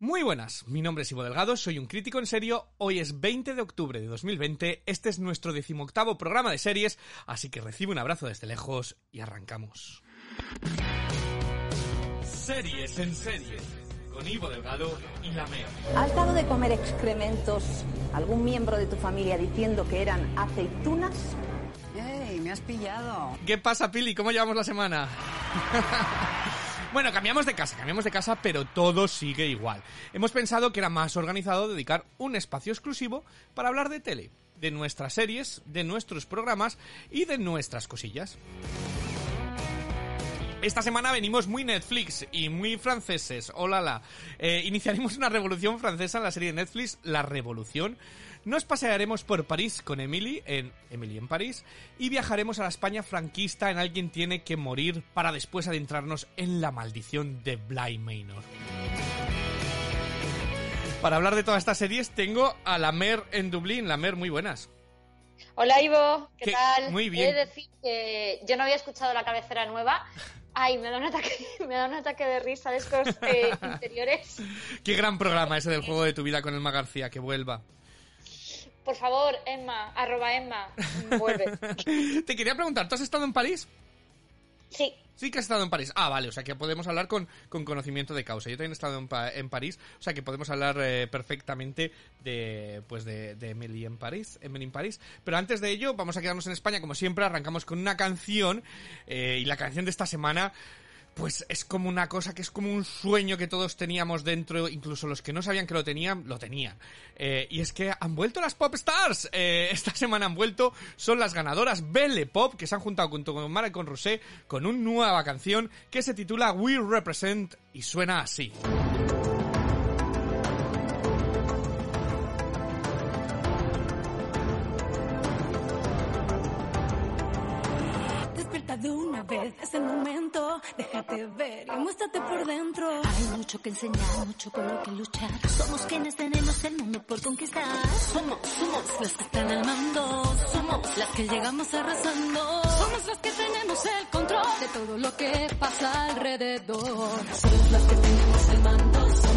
Muy buenas, mi nombre es Ivo Delgado, soy un crítico en serio, hoy es 20 de octubre de 2020, este es nuestro decimoctavo programa de series, así que recibe un abrazo desde lejos y arrancamos. Series en series, con Ivo Delgado y la Mer. ¿Has dado de comer excrementos a algún miembro de tu familia diciendo que eran aceitunas? ¡Ey, me has pillado! ¿Qué pasa, Pili? ¿Cómo llevamos la semana? Bueno, cambiamos de casa, cambiamos de casa, pero todo sigue igual. Hemos pensado que era más organizado dedicar un espacio exclusivo para hablar de tele, de nuestras series, de nuestros programas y de nuestras cosillas. Esta semana venimos muy Netflix y muy franceses. Hola, la. Eh, iniciaremos una revolución francesa en la serie de Netflix, La Revolución. Nos pasearemos por París con Emily en Emily en París y viajaremos a la España franquista en Alguien tiene que morir para después adentrarnos en la maldición de Bly Manor. Para hablar de todas estas series tengo a la Mer en Dublín. La Mer, muy buenas. Hola Ivo, ¿qué, ¿Qué? tal? Muy bien. He de decir que yo no había escuchado la cabecera nueva. Ay, me da un ataque, me da un ataque de risa de estos eh, interiores. Qué gran programa ese del juego de tu vida con Elma García, que vuelva. Por favor, Emma, arroba Emma, vuelve. Te quería preguntar, ¿tú has estado en París? Sí, Sí que has estado en París. Ah, vale, o sea que podemos hablar con, con conocimiento de causa. Yo también he estado en, Pa- en París, o sea que podemos hablar eh, perfectamente de pues de, de Emily en París, Emily en París. Pero antes de ello, vamos a quedarnos en España, como siempre, arrancamos con una canción, eh, y la canción de esta semana pues es como una cosa que es como un sueño que todos teníamos dentro, incluso los que no sabían que lo tenían, lo tenían. Eh, y es que han vuelto las Pop Stars. Eh, esta semana han vuelto, son las ganadoras Belle Pop, que se han juntado junto con Mara y con Rosé con una nueva canción que se titula We Represent y suena así. Es el momento. Déjate ver y muéstrate por dentro. Hay mucho que enseñar, mucho por lo que luchar. Somos quienes tenemos el mundo por conquistar. Somos, somos las que están al mando. Somos las que llegamos arrasando. Somos las que tenemos el control de todo lo que pasa alrededor. Somos las que tenemos el mando.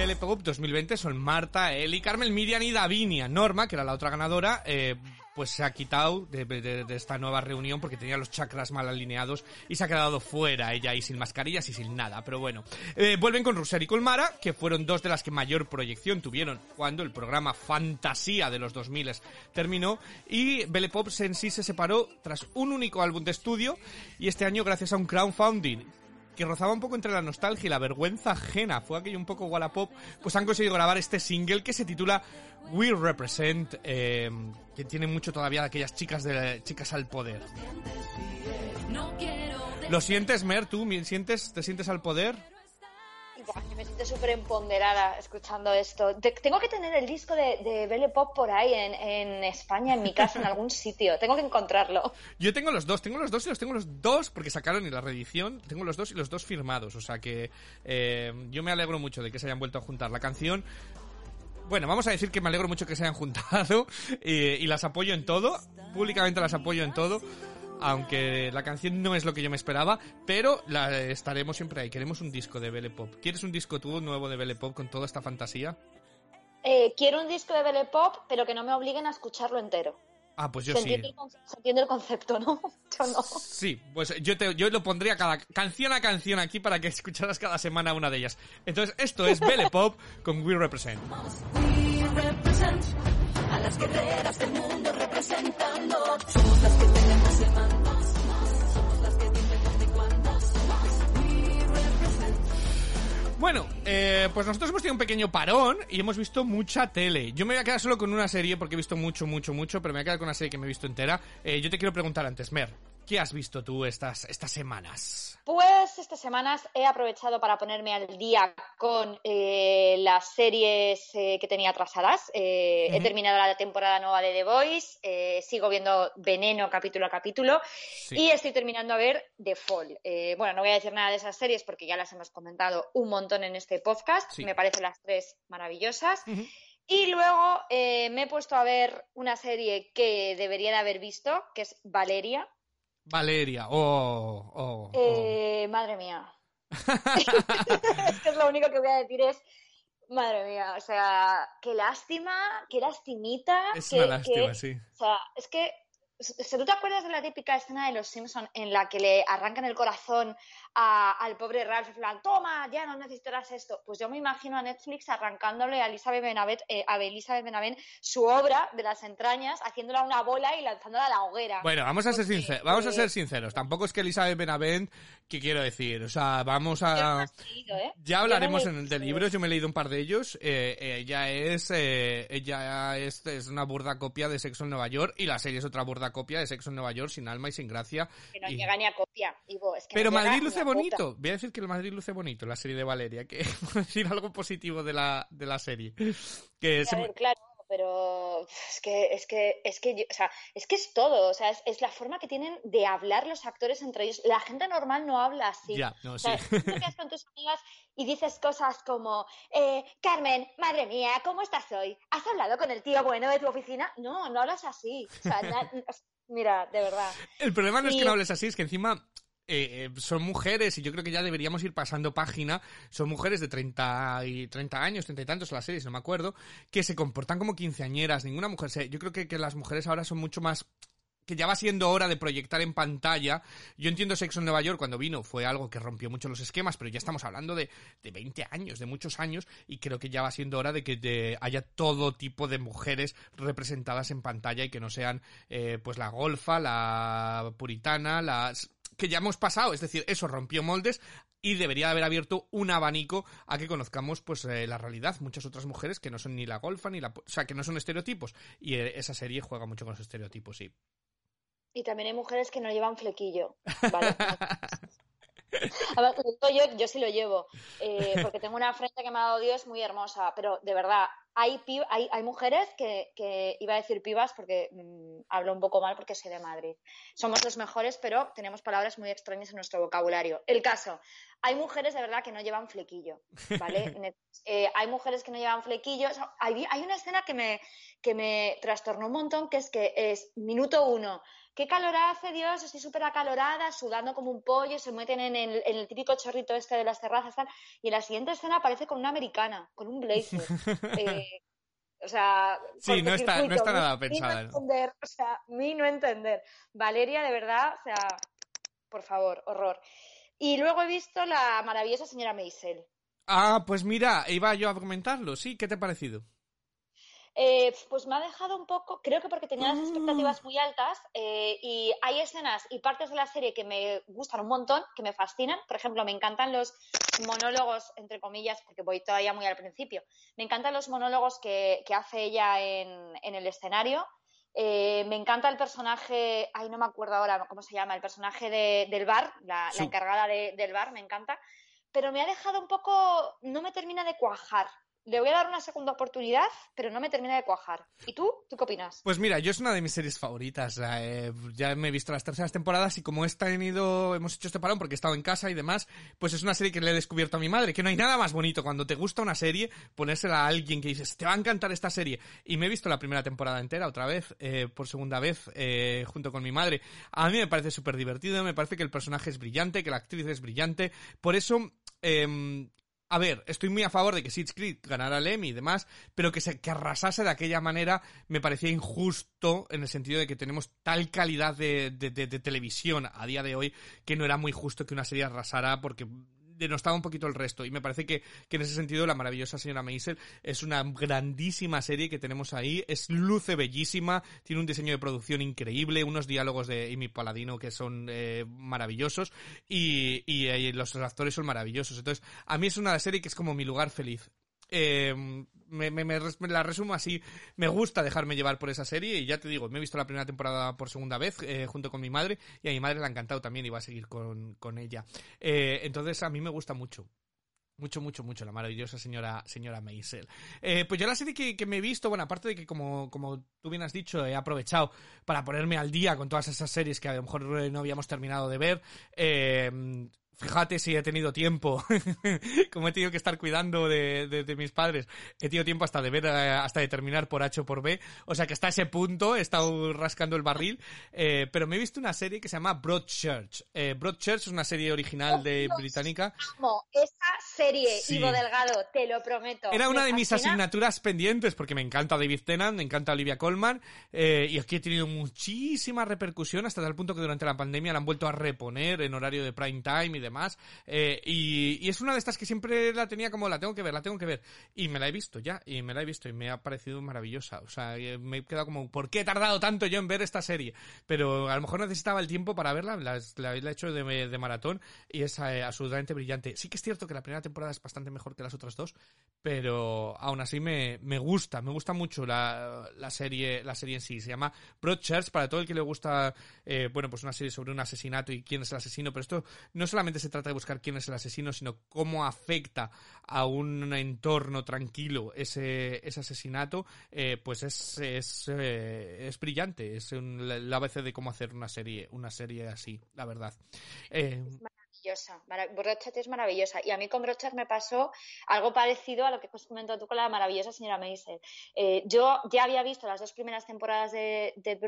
Cuándo. Belle Pop 2020 son Marta, Eli, Carmen, Miriam y Davinia. Norma, que era la otra ganadora, eh, pues se ha quitado de, de- de esta nueva reunión porque tenía los chakras mal alineados y se ha quedado fuera ella y sin mascarillas y sin nada. Pero bueno, Eh, vuelven con Russer y con Mara, que fueron dos de las que mayor proyección tuvieron cuando el programa Fantasía de los 2000 terminó y Belle Pop en sí se separó tras un único álbum de estudio y este año gracias a un crowdfunding que rozaba un poco entre la nostalgia y la vergüenza ajena, fue aquello un poco Wallapop, pues han conseguido grabar este single que se titula We Represent, eh, que tiene mucho todavía de aquellas chicas de chicas al poder. ¿Lo sientes, Mer? ¿Tú ¿Me sientes, te sientes al poder? Y, me siento súper empoderada escuchando esto. Te- tengo que tener el disco de, de Belle Pop por ahí en, en España, en mi casa, en algún sitio. Tengo que encontrarlo. Yo tengo los dos, tengo los dos y los tengo los dos porque sacaron en la reedición, tengo los dos y los dos firmados, o sea que eh, yo me alegro mucho de que se hayan vuelto a juntar la canción. Bueno, vamos a decir que me alegro mucho que se hayan juntado eh, y las apoyo en todo, públicamente las apoyo en todo, aunque la canción no es lo que yo me esperaba, pero la estaremos siempre ahí. Queremos un disco de Belle Pop. ¿Quieres un disco tú nuevo de Belle Pop con toda esta fantasía? Eh, quiero un disco de Belle Pop, pero que no me obliguen a escucharlo entero. Ah, pues yo se, sí. entiende el, se entiende el concepto, ¿no? Yo no. Sí, pues yo, te, yo lo pondría cada canción a canción aquí para que escucharas cada semana una de ellas. Entonces, esto es Belle Pop con We Represent. We represent a las guerreras del mundo eh, pues nosotros hemos tenido un pequeño parón y hemos visto mucha tele. Yo me voy a quedar solo con una serie porque he visto mucho, mucho, mucho, pero me voy a quedar con una serie que me he visto entera. Eh, yo te quiero preguntar antes, Mer, ¿qué has visto tú estas, estas semanas? Pues estas semanas he aprovechado para ponerme al día con eh, las series eh, que tenía atrasadas. Eh, He terminado la temporada nueva de The Voice, sigo viendo Veneno capítulo a capítulo Sí. y estoy terminando a ver The Fall. Bueno, no voy a decir nada de esas series porque ya las hemos comentado un montón en este podcast. Sí. Me parecen las tres maravillosas. Y luego me he puesto a ver una serie que debería de haber visto, que es Valeria. Valeria, oh, oh, oh. Eh, madre mía. es que es lo único que voy a decir es, madre mía, o sea, qué lástima, qué lastimita. Es que- una lástima, que- sí. O sea, es que, ¿tú te acuerdas de la típica escena de Los Simpson en la que le arrancan el corazón a- al pobre Ralph, en plan, toma, ya no necesitarás esto? Pues yo me imagino a Netflix arrancándole a Elizabeth Benavent, eh, a Elizabeth Benavent su obra de las entrañas, haciéndola una bola y lanzándola a la hoguera. Bueno, vamos a ser sinceros, vamos a eh, ser sinceros. Tampoco es que Elizabeth Benavent, ¿qué quiero decir? O sea, vamos a... leído, ¿eh? Ya hablaremos en el de libros, yo me he leído un par de ellos. eh, eh, ella es ella es, es una burda copia de Sexo en Nueva York y la serie es otra burda copia de Sexo en Nueva York sin alma y sin gracia. Que no y- llega ni a copia, Ivo, es que Pero no Madrid luce bonito. Voy a decir que el Madrid luce bonito, la serie de Valeria, que decir algo positivo de la, de la serie. Que ver, claro, pero es que, es que, es que, yo- o sea, es que es todo, o sea, es, es la forma que tienen de hablar los actores entre ellos. La gente normal no habla así. Ya, no, O sí. sea, tú te quedas con tus amigas y dices cosas como, eh, Carmen, madre mía, ¿cómo estás hoy? ¿Has hablado con el tío bueno de tu oficina? No, no hablas así. O sea, na- mira, de verdad. El problema no es que no hables así, es que encima eh, eh, son mujeres y yo creo que ya deberíamos ir pasando página. Son mujeres de 30 y 30 años, 30 y tantos en la serie, si no me acuerdo, que se comportan como quinceañeras. Ninguna mujer se... Yo creo que, que las mujeres ahora son mucho más que ya va siendo hora de proyectar en pantalla. Yo entiendo Sexo en Nueva York cuando vino, fue algo que rompió mucho los esquemas, pero ya estamos hablando de, de 20 años, de muchos años, y creo que ya va siendo hora de que haya todo tipo de mujeres representadas en pantalla y que no sean eh, pues la golfa, la puritana, las que ya hemos pasado, es decir, eso rompió moldes y debería haber abierto un abanico a que conozcamos pues eh, la realidad, muchas otras mujeres que no son ni la golfa ni la, o sea, que no son estereotipos y eh, esa serie juega mucho con los estereotipos, sí. Y también hay mujeres que no llevan flequillo, ¿vale? A ver, lo digo yo, yo sí lo llevo, eh, porque tengo una frente que me ha dado Dios muy hermosa, pero de verdad, hay, hay, hay mujeres que, que, iba a decir pibas porque mm, hablo un poco mal porque soy de Madrid. Somos los mejores, pero tenemos palabras muy extrañas en nuestro vocabulario. El caso, hay mujeres de verdad que no llevan flequillo, ¿vale? Eh, hay mujeres que no llevan flequillo. O sea, hay, hay una escena que me, que me trastornó un montón, que es que es minuto uno. ¿Qué calor hace, Dios? Estoy súper acalorada, sudando como un pollo, se meten en el, en el típico chorrito este de las terrazas, tal. Y en la siguiente escena aparece con una americana, con un blazer. Eh, o sea, Sí, no está- no está nada pensada, no entender, o sea, mi no entender. Valeria, de verdad, o sea, por favor, horror. Y luego he visto la maravillosa señora Maisel. Ah, pues mira, iba yo a comentarlo, sí, ¿qué te ha parecido? Eh, pues me ha dejado un poco, creo que porque tenía las expectativas muy altas eh, y hay escenas y partes de la serie que me gustan un montón, que me fascinan. Por ejemplo, me encantan los monólogos, entre comillas, porque voy todavía muy al principio. Me encantan los monólogos que, que hace ella en, en el escenario. Eh, me encanta el personaje, ay, no me acuerdo ahora cómo se llama, el personaje de- del bar, la, la encargada de- del bar, me encanta. Pero me ha dejado un poco, no me termina de cuajar. Le voy a dar una segunda oportunidad, pero no me termina de cuajar. ¿Y tú? ¿Tú qué opinas? Pues mira, yo es una de mis series favoritas. eh, ya me he visto las terceras temporadas y como he tenido, hemos hecho este parón porque he estado en casa y demás, pues es una serie que le he descubierto a mi madre, que no hay nada más bonito cuando te gusta una serie, ponérsela a alguien que dices, te va a encantar esta serie. Y me he visto la primera temporada entera otra vez, eh, por segunda vez, eh, junto con mi madre. A mí me parece súper divertido, me parece que el personaje es brillante, que la actriz es brillante. Por eso, em, a ver, estoy muy a favor de que Sitch Creek ganara el Emmy y demás, pero que se que arrasase de aquella manera me parecía injusto en el sentido de que tenemos tal calidad de- de televisión a día de hoy que no era muy justo que una serie arrasara porque denostaba un poquito el resto. Y me parece que, que en ese sentido la maravillosa señora Maisel es una grandísima serie que tenemos ahí, es luce bellísima, tiene un diseño de producción increíble, unos diálogos de Amy Paladino que son eh, maravillosos y, y, eh, los actores son maravillosos, entonces a mí es una serie que es como mi lugar feliz. Eh, me, la resumo así. Me gusta dejarme llevar por esa serie y ya te digo, me he visto la primera temporada por segunda vez eh, junto con mi madre y a mi madre le ha encantado también y va a seguir con, con ella. Eh, entonces a mí me gusta mucho. Mucho, mucho, mucho, la maravillosa señora, señora Maisel. Eh, pues yo la serie que, que me he visto, bueno, aparte de que como, como tú bien has dicho, he aprovechado para ponerme al día con todas esas series que a lo mejor no habíamos terminado de ver, fíjate si he tenido tiempo, como he tenido que estar cuidando de, de, de, mis padres, he tenido tiempo hasta de ver, eh, hasta de terminar por H o por B, o sea que hasta ese punto he estado rascando el barril, eh, pero me he visto una serie que se llama Broadchurch. Eh, Broadchurch es una serie original de Dios, británica. Amo esa serie, Sí. Ivo Delgado, te lo prometo. Era una de mis fascina. asignaturas pendientes porque me encanta David Tennant, me encanta Olivia Colman eh, y aquí he tenido muchísima repercusión hasta tal punto que durante la pandemia la han vuelto a reponer en horario de prime time y demás eh, y, es una de estas que siempre la tenía como la tengo que ver, la tengo que ver y me la he visto ya y me la he visto y me ha parecido maravillosa, o sea, eh, me he quedado como ¿por qué he tardado tanto yo en ver esta serie? Pero a lo mejor necesitaba el tiempo para verla, la, la, la he hecho de, de maratón y es eh, absolutamente brillante. Sí que es cierto que la primera temporada es bastante mejor que las otras dos, pero aún así me, me gusta, me gusta mucho la, la serie la serie en sí. Se llama Broadchurch, para todo el que le gusta, eh, bueno, pues una serie sobre un asesinato y quién es el asesino, pero esto no solamente se trata de buscar quién es el asesino, sino cómo afecta a un entorno tranquilo ese, ese asesinato, eh, pues es, es, eh, es brillante, es un, el ABC de cómo hacer una serie, una serie así, la verdad. Eh, maravillosa. Mara- Broadchurch es maravillosa. Y a mí con Broadchurch me pasó algo parecido a lo que has comentado tú con la maravillosa señora Maisel. Eh, yo ya había visto las dos primeras temporadas de, de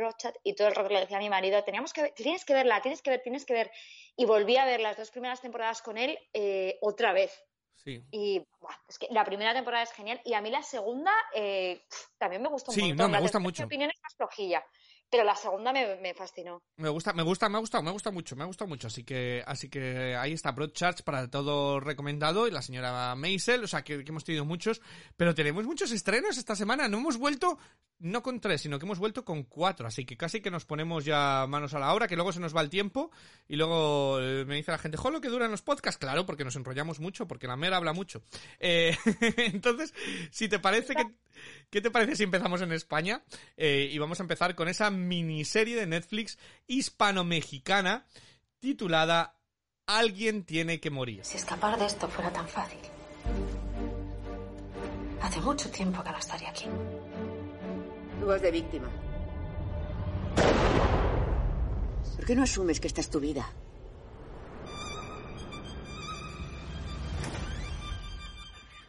y todo el rato le decía a mi marido, teníamos que ver- tienes que verla, tienes que ver, tienes que ver. Y volví a ver las dos primeras temporadas con él eh, otra vez. sí. Y es que la primera temporada es genial. Y a mí la segunda eh, también me gustó un Sí, montón. no, me La gusta en mi mucho. opinión es más flojilla. Pero la segunda me, me fascinó. Me gusta, me gusta, me ha gustado, me gusta mucho, me ha gustado mucho. Así que, así que ahí está Broadchurch para todo recomendado y la señora Maisel, o sea que, que hemos tenido muchos, pero tenemos muchos estrenos esta semana. No hemos vuelto, no con tres, sino que hemos vuelto con cuatro. Así que casi que nos ponemos ya manos a la obra, que luego se nos va el tiempo y luego eh, me dice la gente, jo, lo que duran los podcasts, claro, porque nos enrollamos mucho, porque la mera habla mucho. Eh, entonces, si te parece que, ¿qué te parece si empezamos en España? Eh, y vamos a empezar con esa miniserie de Netflix hispano-mexicana titulada Alguien tiene que morir. Si escapar de esto fuera tan fácil. Hace mucho tiempo que no estaría aquí. Voz de víctima. ¿Por qué no asumes que esta es tu vida?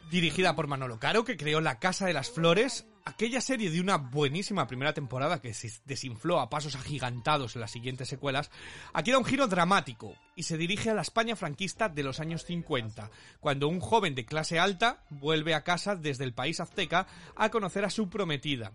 Dirigida por Manolo Caro, que creó La Casa de las Flores, aquella serie de una buenísima primera temporada que se desinfló a pasos agigantados en las siguientes secuelas, aquí da un giro dramático y se dirige a la España franquista de los años 50, cuando un joven de clase alta vuelve a casa desde el país azteca a conocer a su prometida.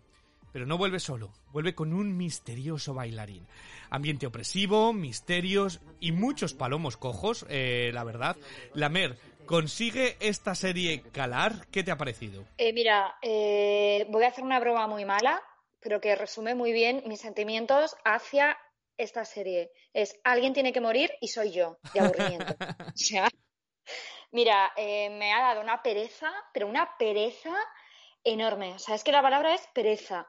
Pero no vuelve solo, vuelve con un misterioso bailarín. Ambiente opresivo, misterios y muchos palomos cojos, eh, la verdad. Lamer, ¿consigue esta serie calar? ¿Qué te ha parecido? Eh, mira, eh, voy a hacer una broma muy mala, pero que resume muy bien mis sentimientos hacia esta serie. Es alguien tiene que morir y soy yo, de aburrimiento. o sea, mira, eh, me ha dado una pereza, pero una pereza enorme. O sea, es que la palabra es pereza.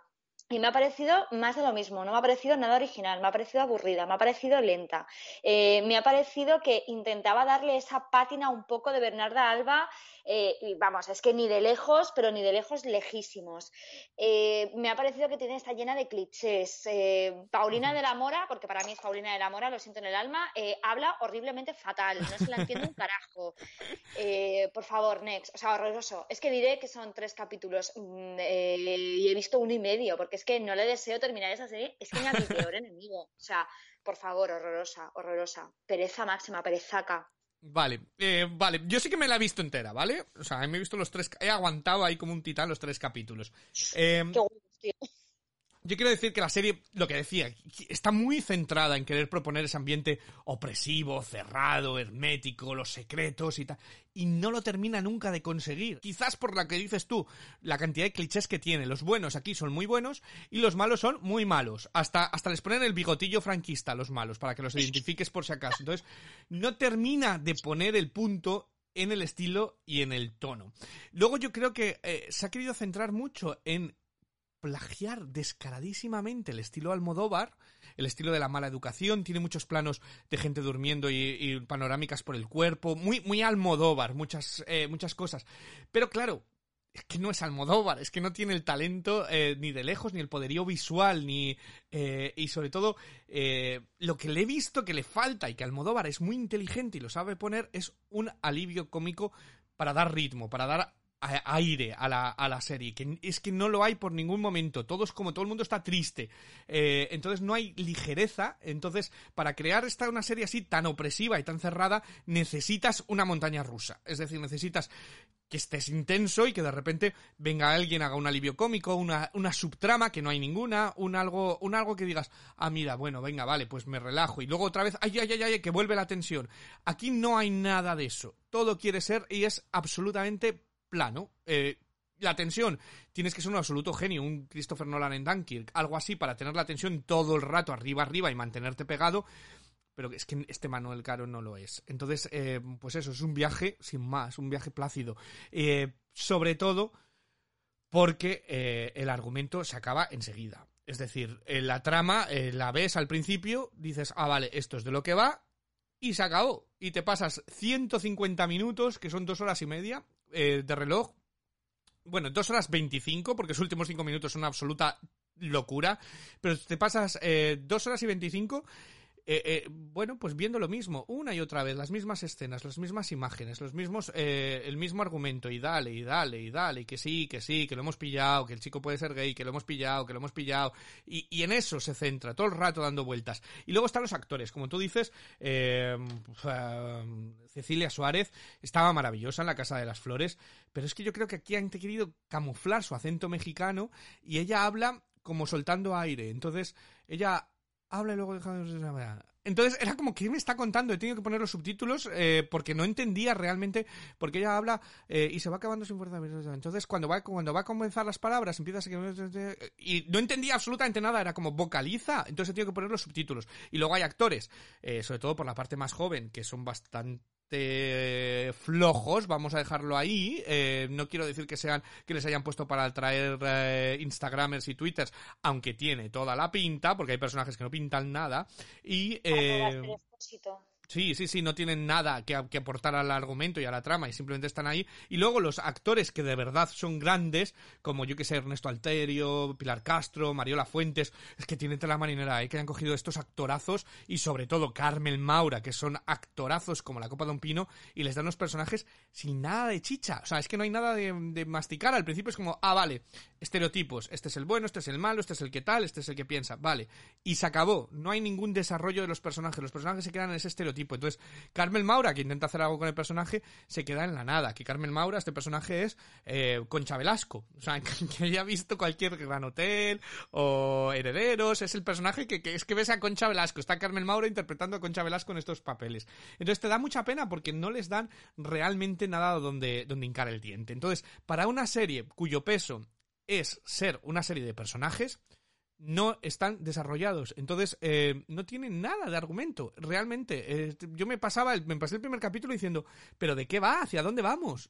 Y me ha parecido más de lo mismo, no me ha parecido nada original, me ha parecido aburrida, me ha parecido lenta. Eh, me ha parecido que intentaba darle esa pátina un poco de Bernarda Alba, eh, y vamos, es que ni de lejos, pero ni de lejos lejísimos. Eh, me ha parecido que tiene, está llena de clichés. Eh, Paulina de la Mora, porque para mí es Paulina de la Mora, lo siento en el alma, habla horriblemente fatal, no se la entiende un carajo. Por favor, next, o sea, horroroso. Es que diré que son tres capítulos mm, y he visto uno y medio, porque es que no le deseo terminar esa serie, es que me mi peor enemigo. O sea, por favor, horrorosa, horrorosa. Pereza máxima, perezaca. Vale, eh, vale, yo sí que me la he visto entera, ¿vale? O sea, me he visto los tres, he aguantado ahí como un titán los tres capítulos. Eh, Qué gusto, tío. Yo quiero decir que la serie, lo que decía, está muy centrada en querer proponer ese ambiente opresivo, cerrado, hermético, los secretos y tal. Y no lo termina nunca de conseguir. Quizás por lo que dices tú, la cantidad de clichés que tiene. Los buenos aquí son muy buenos y los malos son muy malos. Hasta, hasta les ponen el bigotillo franquista a los malos, para que los identifiques por si acaso. Entonces, no termina de poner el punto en el estilo y en el tono. Luego yo creo que eh, se ha querido centrar mucho en plagiar descaradísimamente el estilo Almodóvar, el estilo de la mala educación, tiene muchos planos de gente durmiendo y, panorámicas por el cuerpo, muy, muy Almodóvar, muchas, eh, muchas cosas. Pero claro, es que no es Almodóvar, es que no tiene el talento eh, ni de lejos, ni el poderío visual, ni... Eh, y sobre todo, lo que le he visto que le falta y que Almodóvar es muy inteligente y lo sabe poner es un alivio cómico para dar ritmo, para dar aire a la, a la serie, que es que no lo hay por ningún momento, todo es como todo el mundo está triste, Eh, entonces no hay ligereza, entonces para crear esta una serie así tan opresiva y tan cerrada necesitas una montaña rusa, es decir, necesitas que estés intenso y que de repente venga alguien, haga un alivio cómico, una, una subtrama que no hay ninguna, un algo, un algo que digas, ah, mira, bueno, venga, vale, pues me relajo. Y luego otra vez, ay, ay, ay, ay, que vuelve la tensión. Aquí no hay nada de eso. Todo quiere ser y es absolutamente plano. Eh, la tensión, tienes que ser un absoluto genio, un Christopher Nolan en Dunkirk, algo así para tener la tensión todo el rato arriba, arriba y mantenerte pegado pero es que este Manuel Caro no lo es. Entonces, eh, pues eso, es un viaje sin más, un viaje plácido. Eh, sobre todo porque el argumento se acaba enseguida. Es decir, la trama la ves al principio, dices, ah, vale, esto es de lo que va, y se acabó. Y te pasas 150 minutos, que son dos horas y media eh, de reloj. Bueno, dos horas 25, porque los últimos cinco minutos son una absoluta locura. Pero te pasas eh, dos horas y 25 eh, eh, bueno, pues viendo lo mismo, una y otra vez, las mismas escenas, las mismas imágenes, los mismos, eh, el mismo argumento, y dale, y dale, y dale, y que sí, que sí, que lo hemos pillado, que el chico puede ser gay, que lo hemos pillado, que lo hemos pillado, y, y en eso se centra, todo el rato dando vueltas. Y luego están los actores, como tú dices, eh, Cecilia Suárez estaba maravillosa en la Casa de las Flores, pero es que yo creo que aquí han querido camuflar su acento mexicano, y ella habla como soltando aire, entonces ella habla y luego deja de... Entonces era como, ¿qué me está contando? He tenido que poner los subtítulos eh, porque no entendía realmente, porque ella habla eh, y se va acabando sin fuerza. Entonces cuando va, cuando va a comenzar las palabras empieza a... Y no entendía absolutamente nada, era como vocaliza, entonces he tenido que poner los subtítulos. Y luego hay actores, eh, sobre todo por la parte más joven, que son bastante flojos, vamos a dejarlo ahí. Eh, no quiero decir que sean que les hayan puesto para atraer eh, Instagramers y Twitters, aunque tiene toda la pinta, porque hay personajes que no pintan nada. Y eh, Sí, sí, sí, no tienen nada que, aportar al argumento y a la trama y simplemente están ahí. Y luego los actores que de verdad son grandes, como yo que sé, Ernesto Alterio, Pilar Castro, Mariola Fuentes, es que tienen la marinera, ¿eh? que han cogido estos actorazos y sobre todo Carmen Maura, que son actorazos como la Copa de un Pino y les dan los personajes sin nada de chicha. O sea, es que no hay nada de, de masticar. Al principio es como, ah, vale, estereotipos, este es el bueno, este es el malo, este es el que tal, este es el que piensa, vale. Y se acabó, no hay ningún desarrollo de los personajes, los personajes se quedan en ese estereotipo. Entonces, Carmen Maura, que intenta hacer algo con el personaje, se queda en la nada. Que Carmen Maura, este personaje es eh, Concha Velasco. O sea, que haya visto cualquier Gran Hotel o Herederos, es el personaje que, es que ves a Concha Velasco. Está Carmen Maura interpretando a Concha Velasco en estos papeles. Entonces te da mucha pena porque no les dan realmente nada donde, donde hincar el diente. Entonces, para una serie cuyo peso es ser una serie de personajes, no están desarrollados. Entonces, eh, no tienen nada de argumento. Realmente, eh, yo me pasaba, el, me pasé el primer capítulo diciendo, ¿pero de qué va? ¿Hacia dónde vamos?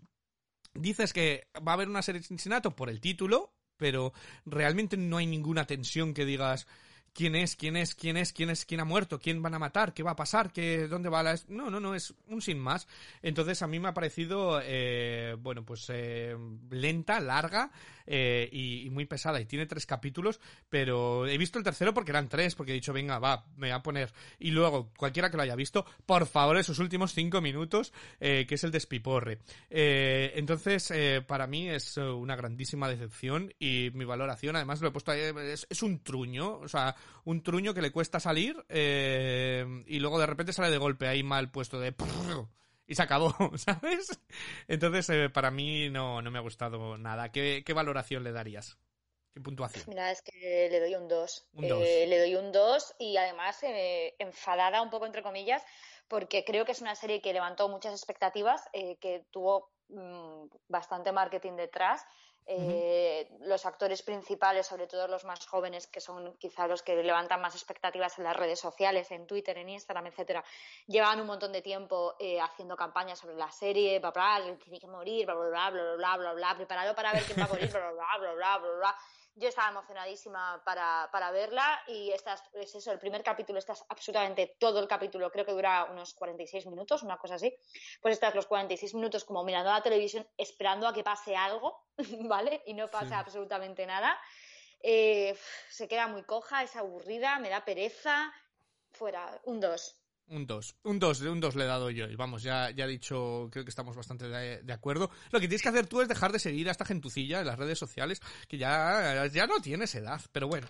Dices que va a haber una serie de asesinato por el título, pero realmente no hay ninguna tensión que digas quién es, quién es, quién es, quién es, quién ha muerto, quién van a matar, qué va a pasar, qué, dónde va la... No, no, no, es un sin más. Entonces a mí me ha parecido, eh, bueno, pues eh, lenta, larga eh, y, muy pesada. Y tiene tres capítulos, pero he visto el tercero porque eran tres, porque he dicho, venga, va, me voy a poner. Y luego, cualquiera que lo haya visto, por favor, esos últimos cinco minutos, que es el despiporre. entonces, para mí es una grandísima decepción y mi valoración, además lo he puesto ahí, es un truño, o sea, un truño que le cuesta salir eh, y luego de repente sale de golpe ahí mal puesto de y se acabó, ¿sabes? Entonces eh, para mí no, no me ha gustado nada. ¿Qué, ¿Qué, valoración le darías? ¿Qué puntuación? Mira, es que le doy un 2. Un dos. Eh, le doy un 2 y además eh, enfadada un poco entre comillas porque creo que es una serie que levantó muchas expectativas, que tuvo mmm, bastante marketing detrás. Eh, uh. Los actores principales, sobre todo los más jóvenes, que son quizá los que levantan más expectativas en las redes sociales, en Twitter, en Instagram, etcétera, llevan un montón de tiempo eh, haciendo campañas sobre la serie, bla, tiene que morir, bla, bla, bla, bla, bla, bla, bla, preparado para ver quién va a morir, bla, bla, bla, bla, bla, bla. Yo estaba emocionadísima para, para verla y esta es, es eso, el primer capítulo, está absolutamente todo el capítulo, creo que dura unos 46 minutos, una cosa así. Pues estás los 46 minutos como mirando la televisión, esperando a que pase algo, ¿vale? Y no pasa Sí. absolutamente nada. Eh, se queda muy coja, es aburrida, me da pereza. Fuera, un 2. Un 2. Un 2, un 2 le he dado yo. Y vamos, ya, ya he dicho, creo que estamos bastante de, de acuerdo. Lo que tienes que hacer tú es dejar de seguir a esta gentucilla en las redes sociales, que ya, ya no tienes edad, pero bueno.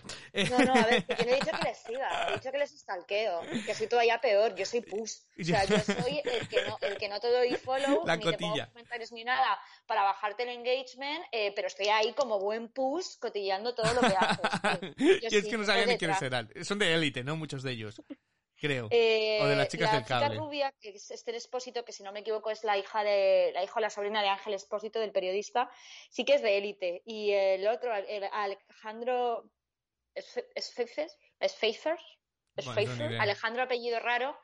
No, no, a ver, que yo no he dicho que les siga, he dicho que les stalkeo, que soy todavía peor, yo soy push. O sea, yo soy el que no, el que no te doy follow, La ni te pongo cotilla. comentarios ni nada para bajarte el engagement, eh, pero estoy ahí como buen push cotilleando todo lo que haces. Yo y es sí, que no sabía ni quiénes eran. Son de élite, ¿no? Muchos de ellos. Creo. Eh, O de las chicas la del cable. chica rubia, que es Esther Espósito, que si no me equivoco es la hija de la hija o la sobrina de Ángel Espósito, del periodista, sí que es de élite. Y el otro, el Alejandro Sfeiffer, Bueno. Alejandro apellido raro,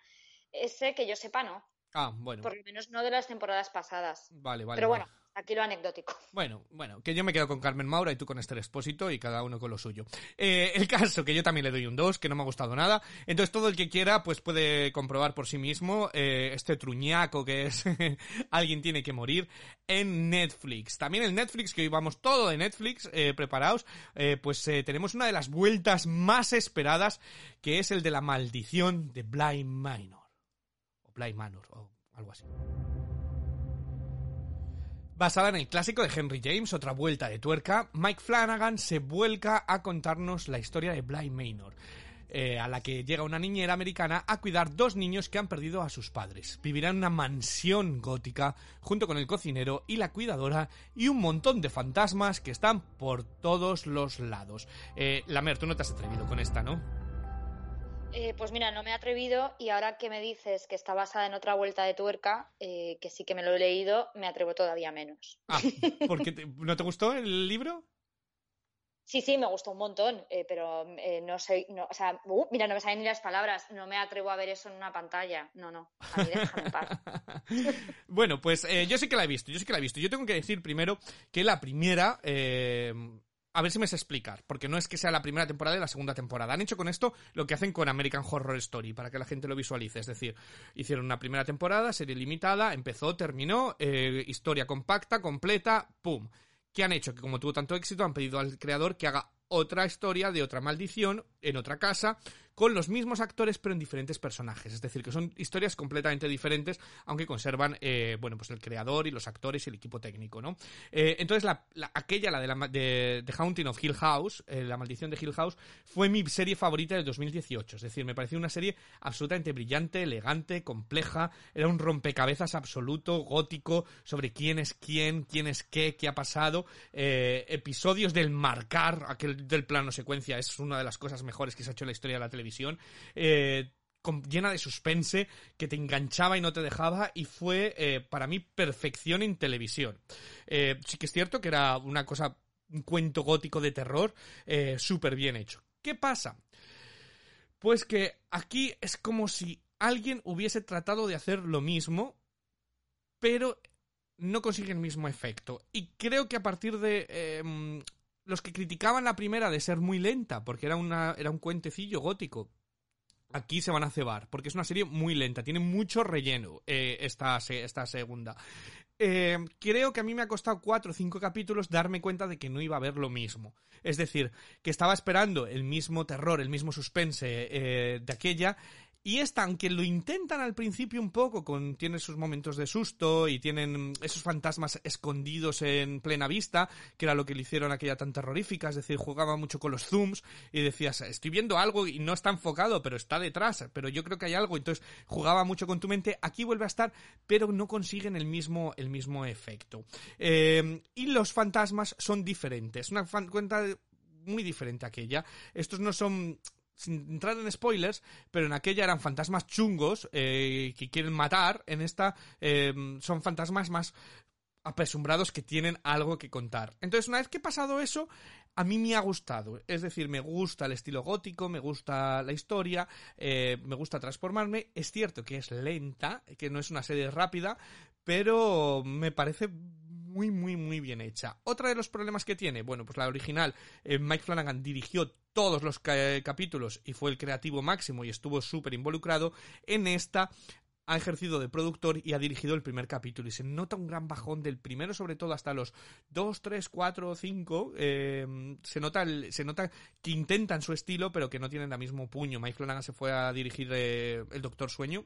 ese que yo sepa no, Ah, bueno. por lo menos no de las temporadas pasadas. Vale, vale. Pero vale. Aquí lo anecdótico. Bueno, bueno, que yo me quedo con Carmen Maura y tú con Esther Expósito y cada uno con lo suyo. Eh, el caso, que yo también le doy un 2, que no me ha gustado nada. Entonces todo el que quiera, pues puede comprobar por sí mismo eh, este truñaco que es Alguien tiene que morir en Netflix. También el Netflix, que hoy vamos todo de Netflix, eh, preparaos, eh, pues tenemos una de las vueltas más esperadas, que es el de la maldición de Blind Manor. O Blind Manor, o algo así. Basada en el clásico de Henry James, otra vuelta de tuerca, Mike Flanagan se vuelca a contarnos la historia de Blind Manor, eh, a la que llega una niñera americana a cuidar dos niños que han perdido a sus padres. Vivirán en una mansión gótica junto con el cocinero y la cuidadora y un montón de fantasmas que están por todos los lados. Eh, Lamer, tú no te has atrevido con esta, ¿no? Eh, pues mira, no me he atrevido y ahora que me dices que está basada en otra vuelta de tuerca, eh, que sí que me lo he leído, me atrevo todavía menos. Ah, ¿porque te- no te gustó el libro? Sí, sí, me gustó un montón, eh, pero no sé, no, o sea, uh, mira, no me salen ni las palabras, no me atrevo a ver eso en una pantalla, no, no, a mí déjame en paz. bueno, pues yo sí que la he visto, yo sí que la he visto. Yo tengo que decir primero que la primera... a ver si me sé explicar, porque no es que sea la primera temporada y la segunda temporada. Han hecho con esto lo que hacen con American Horror Story, para que la gente lo visualice. Es decir, hicieron una primera temporada, serie limitada, empezó, terminó, eh, historia compacta, completa, ¡pum! ¿Qué han hecho? Que como tuvo tanto éxito, han pedido al creador que haga otra historia de otra maldición en otra casa con los mismos actores pero en diferentes personajes. Es decir, que son historias completamente diferentes, aunque conservan, eh, bueno, pues el creador y los actores y el equipo técnico, ¿no? Eh, entonces, la, la- aquella, la de, la, de, The Haunting of Hill House, eh, La Maldición de Hill House, fue mi serie favorita del 2018. Es decir, me pareció una serie absolutamente brillante, elegante, compleja, era un rompecabezas absoluto, gótico, sobre quién es quién, quién es qué, qué ha pasado, eh, episodios del marcar, aquel del plano secuencia, es una de las cosas mejores que se ha hecho en la historia de la televisión. Eh, con- llena de suspense, que te enganchaba y no te dejaba, y fue eh, para mí perfección en televisión. Eh, sí que es cierto que era una cosa, un cuento gótico de terror, eh, súper bien hecho. ¿Qué pasa? Pues que aquí es como si alguien hubiese tratado de hacer lo mismo, pero no consigue el mismo efecto. Y creo que a partir de eh, los que criticaban la primera de ser muy lenta, porque era, una, era un cuentecillo gótico, aquí se van a cebar, porque es una serie muy lenta, tiene mucho relleno eh, esta, esta segunda. Eh, creo que a mí me ha costado cuatro o cinco capítulos darme cuenta de que no iba a haber lo mismo. Es decir, que estaba esperando el mismo terror, el mismo suspense eh, de aquella. Y esta, aunque lo intentan al principio un poco, con, tiene sus momentos de susto y tienen esos fantasmas escondidos en plena vista, que era lo que le hicieron aquella tan terrorífica, es decir, jugaba mucho con los zooms y decías, estoy viendo algo y no está enfocado, pero está detrás, pero yo creo que hay algo, entonces jugaba mucho con tu mente, aquí vuelve a estar, pero no consiguen el mismo, el mismo efecto. Eh, y los fantasmas son diferentes, una cuenta muy diferente a aquella. Estos no son sin entrar en spoilers, pero en aquella eran fantasmas chungos eh, que quieren matar. En esta eh, son fantasmas más apesumbrados que tienen algo que contar. Entonces, una vez que he pasado eso, a mí me ha gustado. Es decir, me gusta el estilo gótico, me gusta la historia, eh, me gusta transformarme. Es cierto que es lenta, que no es una serie rápida, pero me parece muy, muy, muy bien hecha. Otra de los problemas que tiene, bueno, pues la original, eh, Mike Flanagan dirigió todos los ca- capítulos y fue el creativo máximo y estuvo súper involucrado. En esta ha ejercido de productor y ha dirigido el primer capítulo y se nota un gran bajón del primero, sobre todo hasta los 2, 3, 4, 5. eh, se, nota se nota que intentan su estilo, pero que no tienen el mismo puño. Mike Flanagan se fue a dirigir eh, El Doctor Sueño,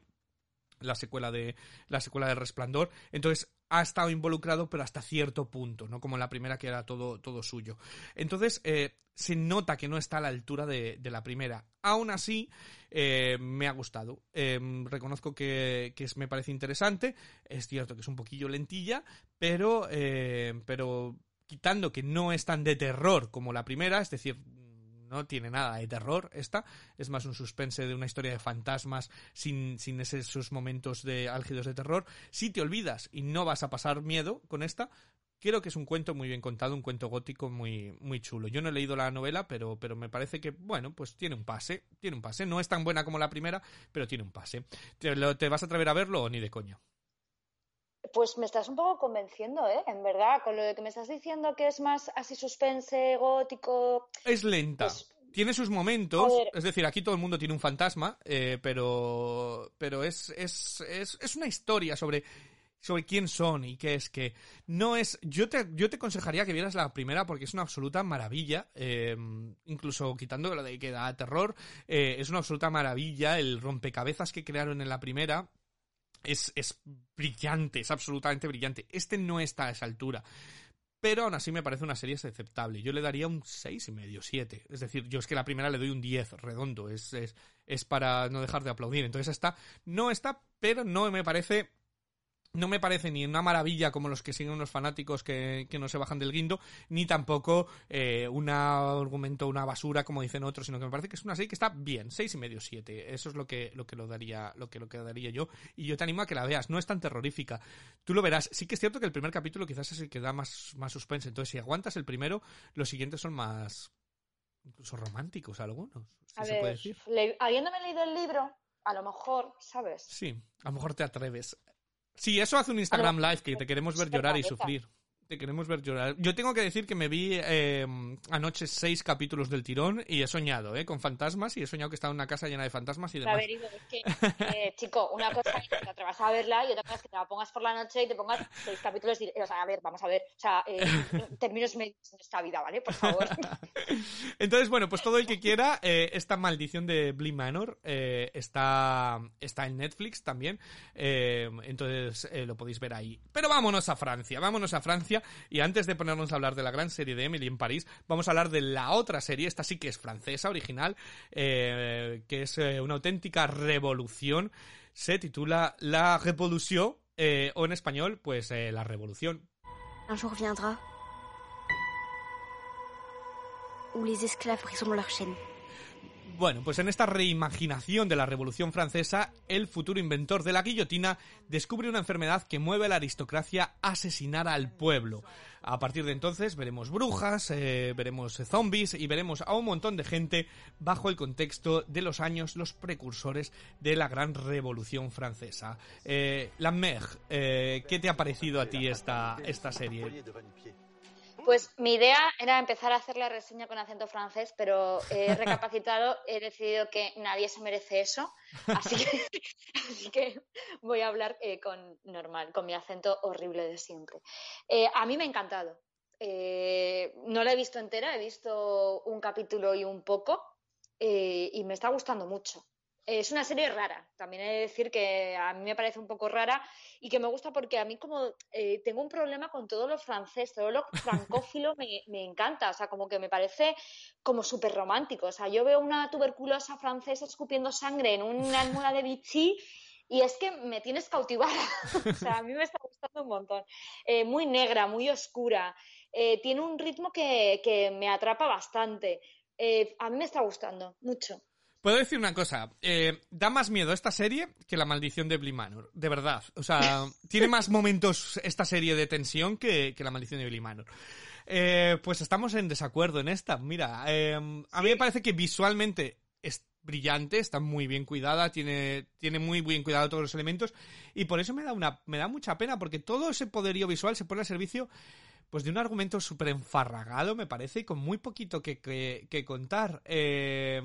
la secuela de la secuela de Resplandor. Entonces ha estado involucrado, pero hasta cierto punto, no como la primera que era todo, todo suyo. Entonces eh, se nota que no está a la altura de, la primera. Aún así, eh, me ha gustado. Eh, reconozco que, que me parece interesante. Es cierto que es un poquillo lentilla, pero, pero quitando que no es tan de terror como la primera, es decir, no tiene nada de terror esta, es más un suspense de una historia de fantasmas sin, sin esos momentos de álgidos de terror. Si te olvidas y no vas a pasar miedo con esta, creo que es un cuento muy bien contado, un cuento gótico muy, muy chulo. Yo no he leído la novela, pero, pero me parece que, bueno, pues tiene un pase, tiene un pase. No es tan buena como la primera, pero tiene un pase. ¿Te, vas a atrever a verlo o ni de coña? Pues me estás un poco convenciendo, ¿eh? En verdad, con lo de que me estás diciendo que es más así suspense, gótico. Es lenta. Pues- tiene sus momentos, es decir, aquí todo el mundo tiene un fantasma, eh, pero, pero es, es, es, es una historia sobre, sobre quién son y qué es que. No es. Yo te, yo te aconsejaría que vieras la primera porque es una absoluta maravilla, eh, incluso quitando lo de que da terror, eh, es una absoluta maravilla el rompecabezas que crearon en la primera. Es, es brillante, es absolutamente brillante. Este no está a esa altura pero aún así me parece una serie aceptable. Yo le daría un seis y medio, 7. Es decir, yo es que la primera le doy un 10 redondo, es, es, es para no dejar de aplaudir. Entonces esta no está, pero no me parece no me parece ni una maravilla como los que siguen unos fanáticos que, que no se bajan del guindo, ni tampoco eh, un argumento, una basura, como dicen otros, sino que me parece que es una serie que está bien, seis y medio, siete. Eso es lo que, lo que lo daría, lo que lo que daría yo. Y yo te animo a que la veas, no es tan terrorífica. Tú lo verás. Sí que es cierto que el primer capítulo quizás es el que da más, más suspense. Entonces, si aguantas el primero, los siguientes son más incluso románticos algunos. Si A se puede ver, decir. le- habiéndome leído el libro, a lo mejor, ¿sabes? Sí, a lo mejor te atreves. Sí, eso hace un Instagram Live, que te queremos ver llorar y sufrir. Te queremos ver llorar. Yo tengo que decir que me vi eh, anoche seis capítulos del tirón y he soñado, ¿eh? Con fantasmas y he soñado que estaba en una casa llena de fantasmas y A demás. ver, Ivo, es que, eh, chico, una cosa es que te atrevas a verla y otra cosa es que te la pongas por la noche y te pongas seis capítulos. y- O sea, a ver, vamos a ver. O sea, eh, términos medios en esta vida, ¿vale? Por favor. Entonces, bueno, pues todo el que quiera, eh, esta maldición de Bly Manor eh, está, está en Netflix también. entonces lo podéis ver ahí. Pero vámonos a Francia, vámonos a Francia. Y antes de ponernos a hablar de la gran serie de Emily en París, vamos a hablar de la otra serie. Esta sí que es francesa, original, eh, que es eh, una auténtica revolución. Se titula La Révolution, eh, o en español, pues La Revolución. Un jour viendra où les esclaves briseront leurs chaînes. Bueno, pues en esta reimaginación de la Revolución Francesa, el futuro inventor de la guillotina descubre una enfermedad que mueve a la aristocracia a asesinar al pueblo. A partir de entonces veremos brujas, eh, veremos zombies y veremos a un montón de gente bajo el contexto de los años, los precursores de la gran Revolución Francesa. Eh, la Mer, eh, ¿qué te ha parecido a ti esta, esta serie? Pues mi idea era empezar a hacer la reseña con acento francés, pero he recapacitado, he decidido que nadie se merece eso, así que, así que voy a hablar eh, con normal, con mi acento horrible de siempre. Eh, a mí me ha encantado. Eh, no la he visto entera, he visto un capítulo y un poco eh, y me está gustando mucho. Es una serie rara, también he de decir que a mí me parece un poco rara y que me gusta porque a mí como eh, tengo un problema con todo lo francés, todo lo francófilo me, me encanta, o sea, como que me parece como súper romántico, o sea, yo veo una tuberculosa francesa escupiendo sangre en una almohada de Vichy y es que me tienes cautivada, o sea, a mí me está gustando un montón. Eh, muy negra, muy oscura, eh, tiene un ritmo que, que me atrapa bastante, Eh, a mí me está gustando mucho. Puedo decir una cosa, eh, da más miedo esta serie que la maldición de Bly Manor, de verdad. O sea, tiene más momentos esta serie de tensión que, que la maldición de Bly Manor. Eh, pues estamos en desacuerdo en esta. Mira, eh, a mí me parece que visualmente es- brillante, está muy bien cuidada, tiene, tiene muy bien cuidado todos los elementos y por eso me da una, me da mucha pena porque todo ese poderío visual se pone al servicio pues de un argumento súper enfarragado, me parece, y con muy poquito que, que, que contar. Eh,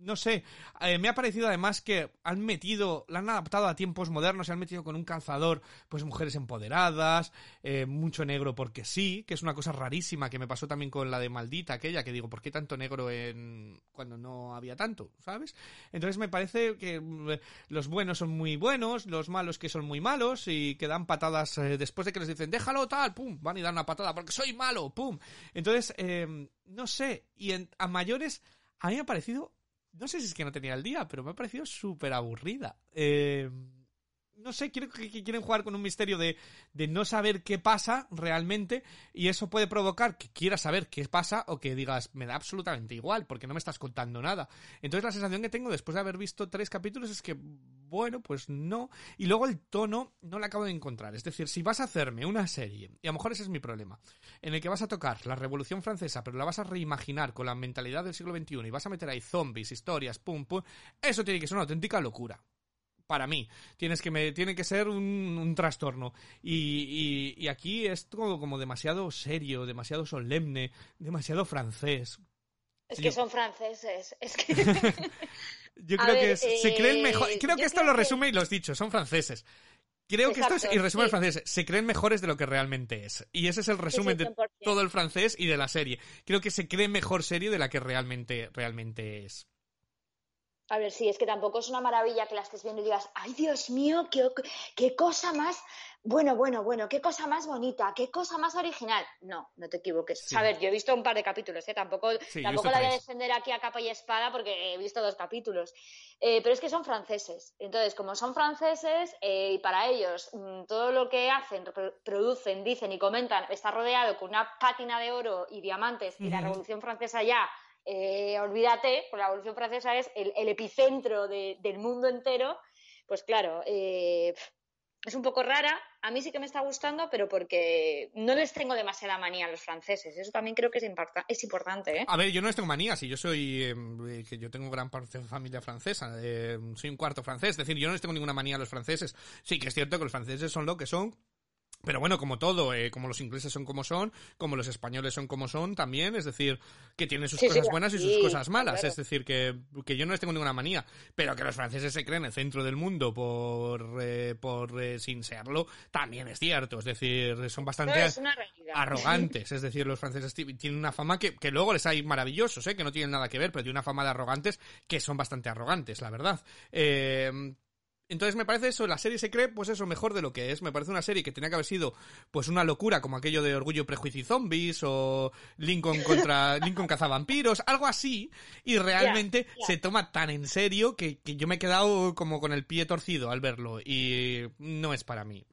no sé, eh, me ha parecido además que han metido, la han adaptado a tiempos modernos, se han metido con un calzador, pues mujeres empoderadas, eh, mucho negro porque sí, que es una cosa rarísima que me pasó también con la de Maldita, aquella, que digo, ¿por qué tanto negro en cuando no había tanto, ¿sabes? Entonces me parece que mm, los buenos son muy buenos, los malos que son muy malos y que dan patadas eh, después de que les dicen, déjalo tal, pum, van y dan una patada porque soy malo, pum. Entonces, eh, no sé, y en, a mayores, a mí me ha parecido no sé si es que no tenía el día, pero me ha parecido súper aburrida. Eh, no sé, que, que quieren jugar con un misterio de, de no saber qué pasa realmente y eso puede provocar que quieras saber qué pasa o que digas, me da absolutamente igual porque no me estás contando nada. Entonces la sensación que tengo después de haber visto tres capítulos es que, bueno, pues no. Y luego el tono no lo acabo de encontrar. Es decir, si vas a hacerme una serie, y a lo mejor ese es mi problema, en el que vas a tocar la Revolución Francesa, pero la vas a reimaginar con la mentalidad del siglo XXI y vas a meter ahí zombies, historias, pum, pum, eso tiene que ser una auténtica locura para mí. Tienes que me, tiene que ser un, un trastorno. Y, y, y, aquí es todo como demasiado serio, demasiado solemne, demasiado francés. Es que Yo... son franceses. Es que... Yo creo ver, que es, eh, se creen mejor. Creo que esto creo lo resume que... y lo has dicho, son franceses. Creo Exacto, que esto es, y resumen sí. francés, se creen mejores de lo que realmente es. Y ese es el resumen de todo el francés y de la serie. Creo que se cree mejor serie de la que realmente, realmente es. A ver, sí, es que tampoco es una maravilla que la estés viendo y digas, ay Dios mío, qué, qué cosa más, bueno, bueno, bueno, qué cosa más bonita, qué cosa más original. No, no te equivoques. Sí. A ver, yo he visto un par de capítulos, ¿eh? tampoco, sí, tampoco la voy a defender aquí a capa y espada porque he visto dos capítulos. Eh, pero es que son franceses. Entonces, como son franceses, eh, y para ellos mmm, todo lo que hacen, producen, dicen y comentan está rodeado con una pátina de oro y diamantes y la Revolución Francesa ya eh, olvídate, pues la Revolución Francesa es el, epicentro de, del mundo entero, pues claro, eh, es un poco rara. A mí sí que me está gustando, pero porque no les tengo demasiada manía a los franceses. Eso también creo que es, es importante. ¿eh? A ver, yo no les tengo manía. Si yo soy. Eh, que yo tengo gran parte de familia francesa. Eh, soy un cuarto francés. Es decir, yo no les tengo ninguna manía a los franceses. Sí que es cierto que los franceses son lo que son. Pero bueno, como todo, eh, como los ingleses son como son, como los españoles son como son también, es decir, que tienen sus sí, cosas sí, buenas y sus cosas malas, claro. es decir, que, que yo no les tengo ninguna manía, pero que los franceses se creen el centro del mundo por, eh, por eh, sin serlo, también es cierto, es decir, son bastante es arrogantes, es decir, los franceses tienen una fama que, que luego les hay maravillosos, eh, que no tienen nada que ver, pero tienen una fama de arrogantes que son bastante arrogantes, la verdad. Eh, entonces me parece eso, la serie se cree, pues eso, mejor de lo que es. Me parece una serie que tenía que haber sido, pues una locura, como aquello de Orgullo, Prejuicio y Zombies, o Lincoln contra, Lincoln cazavampiros, algo así, y realmente yeah, yeah. se toma tan en serio que, que yo me he quedado como con el pie torcido al verlo, y no es para mí.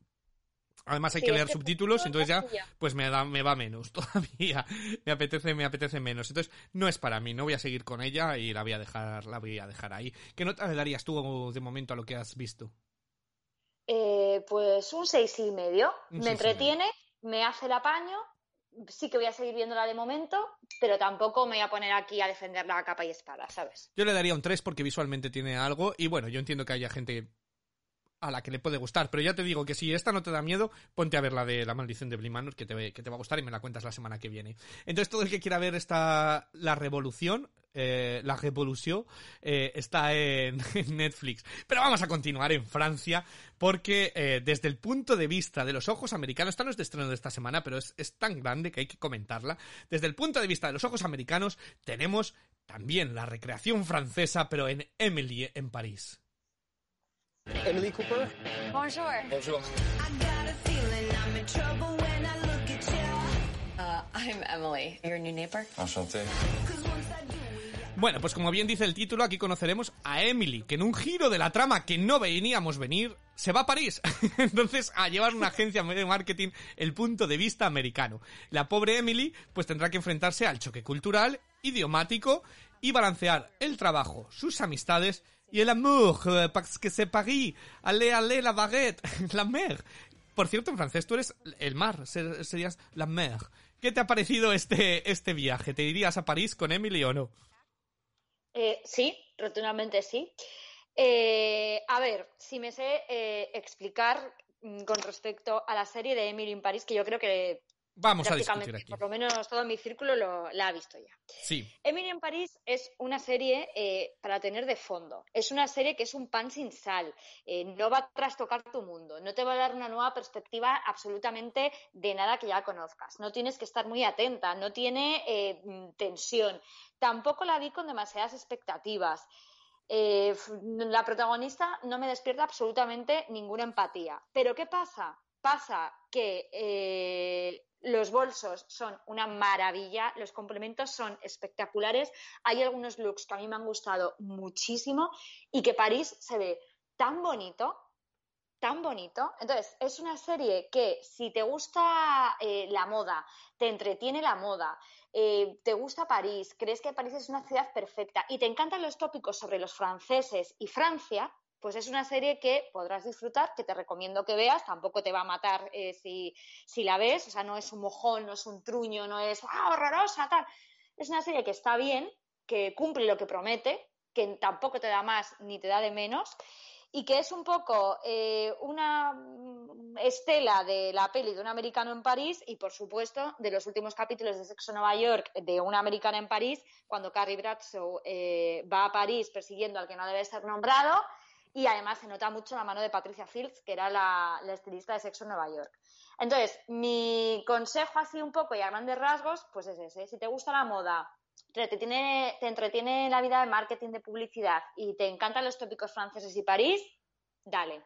Además hay sí, que leer subtítulos, entonces ya pues me da me va menos todavía. Me apetece me apetece menos. Entonces no es para mí, no voy a seguir con ella y la voy a dejar la voy a dejar ahí. ¿Qué nota le darías tú de momento a lo que has visto? Eh, pues un seis y medio. Un me entretiene, me hace el apaño. Sí que voy a seguir viéndola de momento, pero tampoco me voy a poner aquí a defenderla a capa y espada, ¿sabes? Yo le daría un 3 porque visualmente tiene algo y bueno, yo entiendo que haya gente a la que le puede gustar. Pero ya te digo que si esta no te da miedo, ponte a ver la de La maldición de Bly que te, que te va a gustar y me la cuentas la semana que viene. Entonces, todo el que quiera ver esta La Revolución, eh, La Revolución, eh, está en, en, Netflix. Pero vamos a continuar en Francia, porque eh, desde el punto de vista de los ojos americanos, esta no es de estreno de esta semana, pero es, es tan grande que hay que comentarla. Desde el punto de vista de los ojos americanos, tenemos también la recreación francesa, pero en Emily, en París. Emily Cooper. Bonjour. Bonjour. Uh, I'm Emily, your new neighbor. Enchanté. Bueno, pues como bien dice el título, aquí conoceremos a Emily, que en un giro de la trama que no veníamos venir, se va a París. Entonces, a llevar una agencia de marketing el punto de vista americano. La pobre Emily, pues tendrá que enfrentarse al choque cultural, idiomático y balancear el trabajo, sus amistades y el amour, euh, parce que c'est Paris, allez, allez, la baguette, la mer. Por cierto, en francés tú eres el mar, serías la mer. ¿Qué te ha parecido este, este viaje? ¿Te irías a París con Emily o no? Eh, sí, rotundamente sí. Eh, a ver, si me sé eh, explicar mm, con respecto a la serie de Emily in Paris, que yo creo que Vamos a discutir aquí. por lo menos todo mi círculo lo, la ha visto ya. Sí. Emily en París es una serie eh, para tener de fondo. Es una serie que es un pan sin sal. Eh, no va a trastocar tu mundo. No te va a dar una nueva perspectiva absolutamente de nada que ya conozcas. No tienes que estar muy atenta. No tiene eh, tensión. Tampoco la vi con demasiadas expectativas. La protagonista no me despierta absolutamente ninguna empatía. Pero ¿qué pasa? Pasa que los bolsos son una maravilla, los complementos son espectaculares. Hay algunos looks que a mí me han gustado muchísimo y que París se ve tan bonito, tan bonito. Entonces, es una serie que si te gusta eh, la moda, te entretiene la moda, eh, te gusta París, crees que París es una ciudad perfecta y te encantan los tópicos sobre los franceses y Francia, pues es una serie que podrás disfrutar, que te recomiendo que veas, tampoco te va a matar eh, si, la ves, o sea, no es un mojón, no es un truño, no es ¡ah, horrorosa, tal! Es una serie que está bien, que cumple lo que promete, que tampoco te da más ni te da de menos, y que es un poco eh, una mm, estela de la peli de un americano en París y, por supuesto, de los últimos capítulos de Sexo Nueva York de una americana en París, cuando Carrie Bradshaw eh, va a París persiguiendo al que no debe ser nombrado y además se nota mucho la mano de Patricia Fields, que era la, estilista de Sexo en Nueva York. Entonces, mi consejo así un poco y a grandes rasgos, pues es ese. Si te gusta la moda, te entretiene, te entretiene la vida de marketing, de publicidad y te encantan los tópicos franceses y París, dale.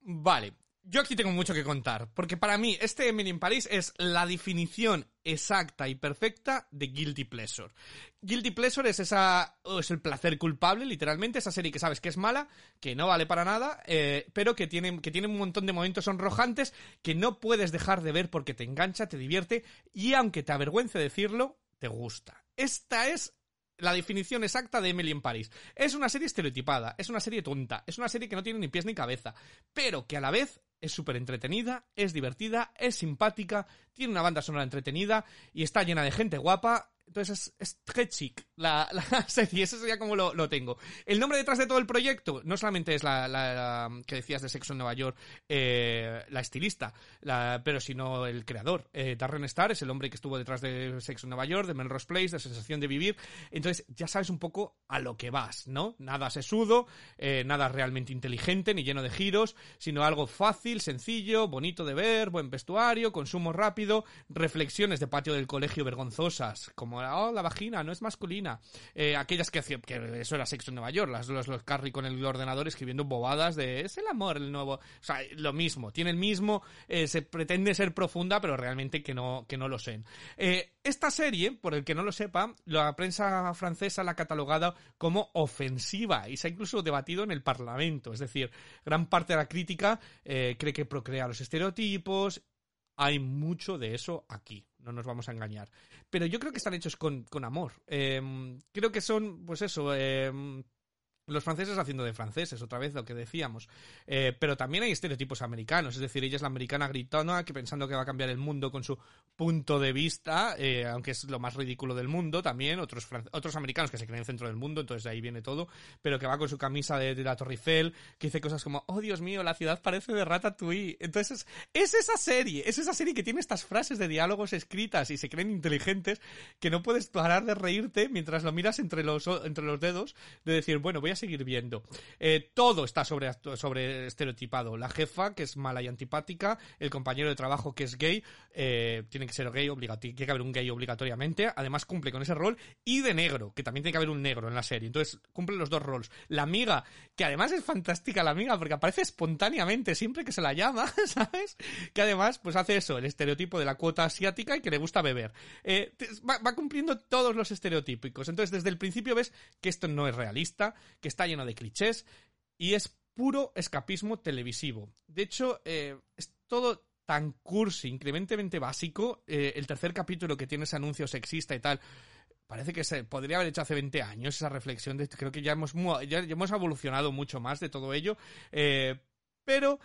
Vale. Yo aquí tengo mucho que contar, porque para mí este Emily in Paris es la definición exacta y perfecta de guilty pleasure. Guilty pleasure es esa es el placer culpable, literalmente, esa serie que sabes que es mala, que no vale para nada, eh, pero que tiene, que tiene un montón de momentos sonrojantes que no puedes dejar de ver porque te engancha, te divierte y aunque te avergüence decirlo, te gusta. Esta es la definición exacta de Emily en Paris. Es una serie estereotipada, es una serie tonta, es una serie que no tiene ni pies ni cabeza, pero que a la vez es súper entretenida, es divertida, es simpática, tiene una banda sonora entretenida y está llena de gente guapa. Entonces es, es très chic la, la serie, eso sería como lo, lo, tengo. El nombre detrás de todo el proyecto no solamente es la, la, la que decías de Sexo en Nueva York, eh, la estilista, la, pero sino el creador. Eh, Darren Star es el hombre que estuvo detrás de Sexo en Nueva York, de Melrose Place, de Sensación de Vivir. Entonces ya sabes un poco a lo que vas, ¿no? Nada sesudo, eh, nada realmente inteligente ni lleno de giros, sino algo fácil, sencillo, bonito de ver, buen vestuario, consumo rápido, reflexiones de patio del colegio vergonzosas, como oh, la vagina no es masculina. Eh, aquellas que que eso era sexo en Nueva York, las, los, los Carrie con el ordenador escribiendo bobadas de es el amor el nuevo. O sea, lo mismo, tiene el mismo, eh, se pretende ser profunda, pero realmente que no, que no lo sean. Eh, esta serie, por el que no lo sepa, la prensa francesa la ha catalogado como ofensiva y se ha incluso debatido en el Parlamento. Es decir, gran parte de la crítica eh, cree que procrea los estereotipos. Hay mucho de eso aquí, no nos vamos a engañar. Pero yo creo que están hechos con, con amor. Eh, creo que son, pues eso, eh, los franceses haciendo de franceses, otra vez lo que decíamos. Eh, pero también hay estereotipos americanos, es decir, ella es la americana gritona que pensando que va a cambiar el mundo con su punto de vista, eh, aunque es lo más ridículo del mundo también, otros, otros americanos que se creen centro del mundo, entonces de ahí viene todo, pero que va con su camisa de, la Torre Eiffel, que dice cosas como, oh Dios mío, la ciudad parece de Ratatouille. Entonces es, es esa serie, es esa serie que tiene estas frases de diálogos escritas y se creen inteligentes que no puedes parar de reírte mientras lo miras entre los, entre los dedos, de decir, bueno, voy a seguir viendo. Eh, todo está sobre, sobre estereotipado. La jefa, que es mala y antipática, el compañero de trabajo, que es gay, eh, tiene que ser gay, tiene que haber un gay obligatoriamente, además cumple con ese rol, y de negro, que también tiene que haber un negro en la serie. Entonces cumple los dos roles. La amiga, que además es fantástica la amiga, porque aparece espontáneamente siempre que se la llama, ¿sabes? Que además, pues hace eso, el estereotipo de la cuota asiática y que le gusta beber. Eh, va, va cumpliendo todos los estereotípicos. Entonces, desde el principio ves que esto no es realista, que está lleno de clichés y es puro escapismo televisivo. De hecho, eh, es todo tan cursi, incrementemente básico. Eh, el tercer capítulo que tiene ese anuncio sexista y tal. Parece que se podría haber hecho hace 20 años esa reflexión. Creo que ya hemos, ya hemos evolucionado mucho más de todo ello. Eh, pero,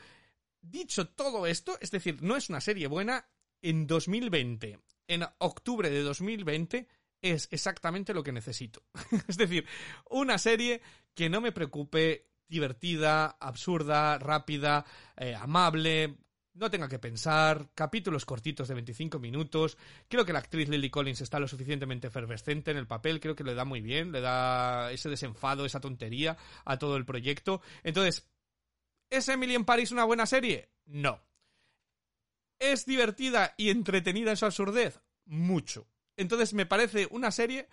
dicho todo esto, es decir, no es una serie buena. En 2020, en octubre de 2020, es exactamente lo que necesito. es decir, una serie que no me preocupe, divertida, absurda, rápida, eh, amable, no tenga que pensar, capítulos cortitos de 25 minutos. Creo que la actriz Lily Collins está lo suficientemente efervescente en el papel, creo que le da muy bien, le da ese desenfado, esa tontería a todo el proyecto. Entonces, ¿es Emily en Paris una buena serie? No. ¿Es divertida y entretenida en su absurdez? Mucho. Entonces me parece una serie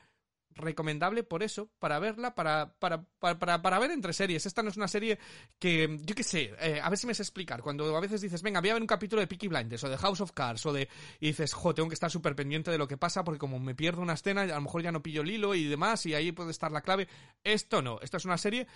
recomendable por eso, para verla, para, para, para, para, ver entre series. Esta no es una serie que, yo qué sé, eh, a ver si me sé explicar. Cuando a veces dices, venga, voy a ver un capítulo de Peaky Blinders o de House of Cards o de... Y dices, jo, tengo que estar súper pendiente de lo que pasa porque como me pierdo una escena, a lo mejor ya no pillo el hilo y demás y ahí puede estar la clave. Esto no, esta es una serie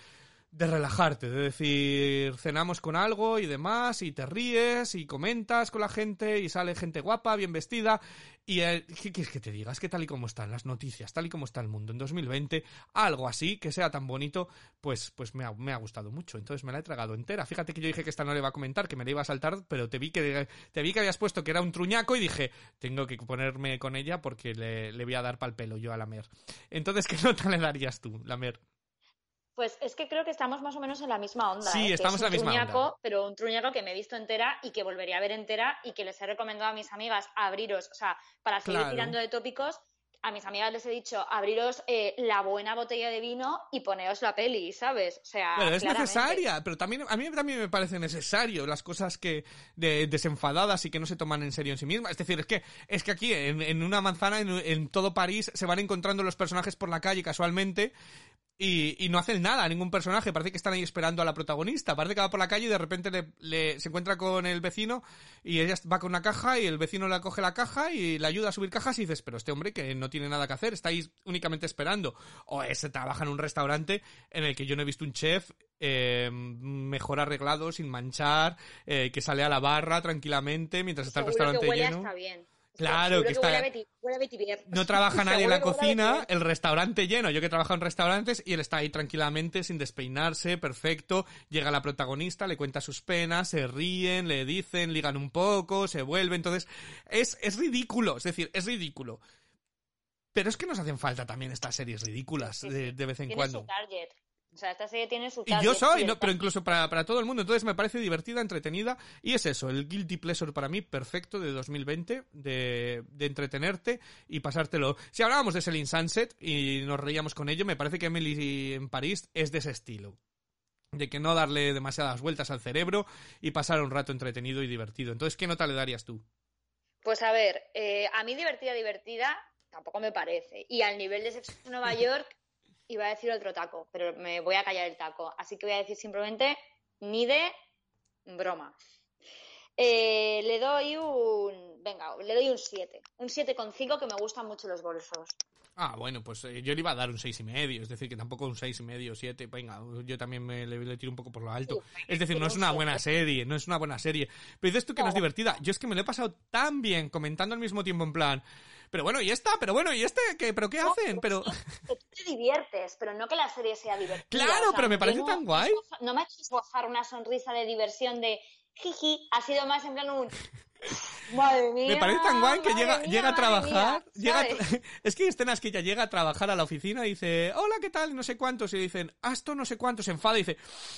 de relajarte, de decir, cenamos con algo y demás, y te ríes y comentas con la gente y sale gente guapa, bien vestida. Y ¿qué quieres que te diga? Es que tal y como están las noticias, tal y como está el mundo en 2020, algo así que sea tan bonito, pues, pues me, ha, me ha gustado mucho. Entonces me la he tragado entera. Fíjate que yo dije que esta no le iba a comentar, que me la iba a saltar, pero te vi que, te vi que habías puesto que era un truñaco y dije, tengo que ponerme con ella porque le, le voy a dar pal pelo yo a la mer. Entonces, ¿qué nota le darías tú, la mer? Pues es que creo que estamos más o menos en la misma onda. Sí, ¿eh? estamos en la misma truñaco, onda. Pero un truñaco que me he visto entera y que volvería a ver entera y que les he recomendado a mis amigas abriros, o sea, para seguir Claro. tirando de tópicos, a mis amigas les he dicho abriros eh, la buena botella de vino y poneos la peli, ¿sabes? O sea, Pero es claramente. necesaria, pero también a mí también me parece necesario las cosas que de, desenfadadas y que no se toman en serio en sí mismas. Es decir, es que es que aquí en, en una manzana en, en todo París se van encontrando los personajes por la calle casualmente y, y no hacen nada a ningún personaje. Parece que están ahí esperando a la protagonista. Parece que va por la calle y de repente le, le- se encuentra con el vecino y ella va con una caja y el vecino le coge la caja y le ayuda a subir cajas y dices, pero este hombre que no tiene nada que hacer, está ahí únicamente esperando. O ese trabaja en un restaurante en el que yo no he visto un chef eh, mejor arreglado, sin manchar, eh, que sale a la barra tranquilamente mientras está el restaurante que lleno. bien. Claro, que está- Huele a Betty, huele a Betty Bier. No trabaja nadie en la cocina, el restaurante lleno. Yo que trabajo en restaurantes y él está ahí tranquilamente, sin despeinarse, perfecto. Llega la protagonista, le cuenta sus penas, se ríen, le dicen, ligan un poco, se vuelve. Entonces, es, es ridículo, es decir, es ridículo. Pero es que nos hacen falta también estas series ridículas de, vez en cuando. su target. O sea, esta serie tiene su Y yo soy, y no, pero incluso para, para todo el mundo. Entonces me parece divertida, entretenida. Y es eso, el Guilty Pleasure para mí perfecto de 2020, de, de entretenerte y pasártelo. Si hablábamos de Selling Sunset y nos reíamos con ello, me parece que Emily en París es de ese estilo. De que no darle demasiadas vueltas al cerebro y pasar un rato entretenido y divertido. Entonces, ¿qué nota le darías tú? Pues a ver, eh, a mí divertida, divertida, tampoco me parece. Y al nivel de Sexo en Nueva York, iba a decir otro taco, pero me voy a callar el taco. Así que voy a decir simplemente ni de broma. Eh, le doy un. Venga, le doy un 7. Un 7,5 que me gustan mucho los bolsos. Ah, bueno, pues eh, yo le iba a dar un seis y medio, es decir, que tampoco un seis y medio, siete, venga, yo también me le, le tiro un poco por lo alto. Sí, Es decir, no es una buena serie, no es una buena serie. Pero dices tú que no es divertida. Yo es que me lo he pasado tan bien comentando al mismo tiempo en plan, pero bueno, ¿y esta? Pero bueno, ¿y este? ¿Qué, ¿Pero qué No, hacen? Pero... que tú te diviertes, pero no que la serie sea divertida. Claro, pero me parece no- tan guay. No me ha hecho esbozar una sonrisa de diversión de jiji, ha sido más en plan un. Madre mía. Me parece tan guay que llega, mía, llega a trabajar. mía", llega a ¿sabes? tra- es que hay escenas que ella llega a trabajar a la oficina y dice, hola, ¿qué tal? No sé cuántos. Y dicen, ah, esto no sé cuántos. Se enfada y dice,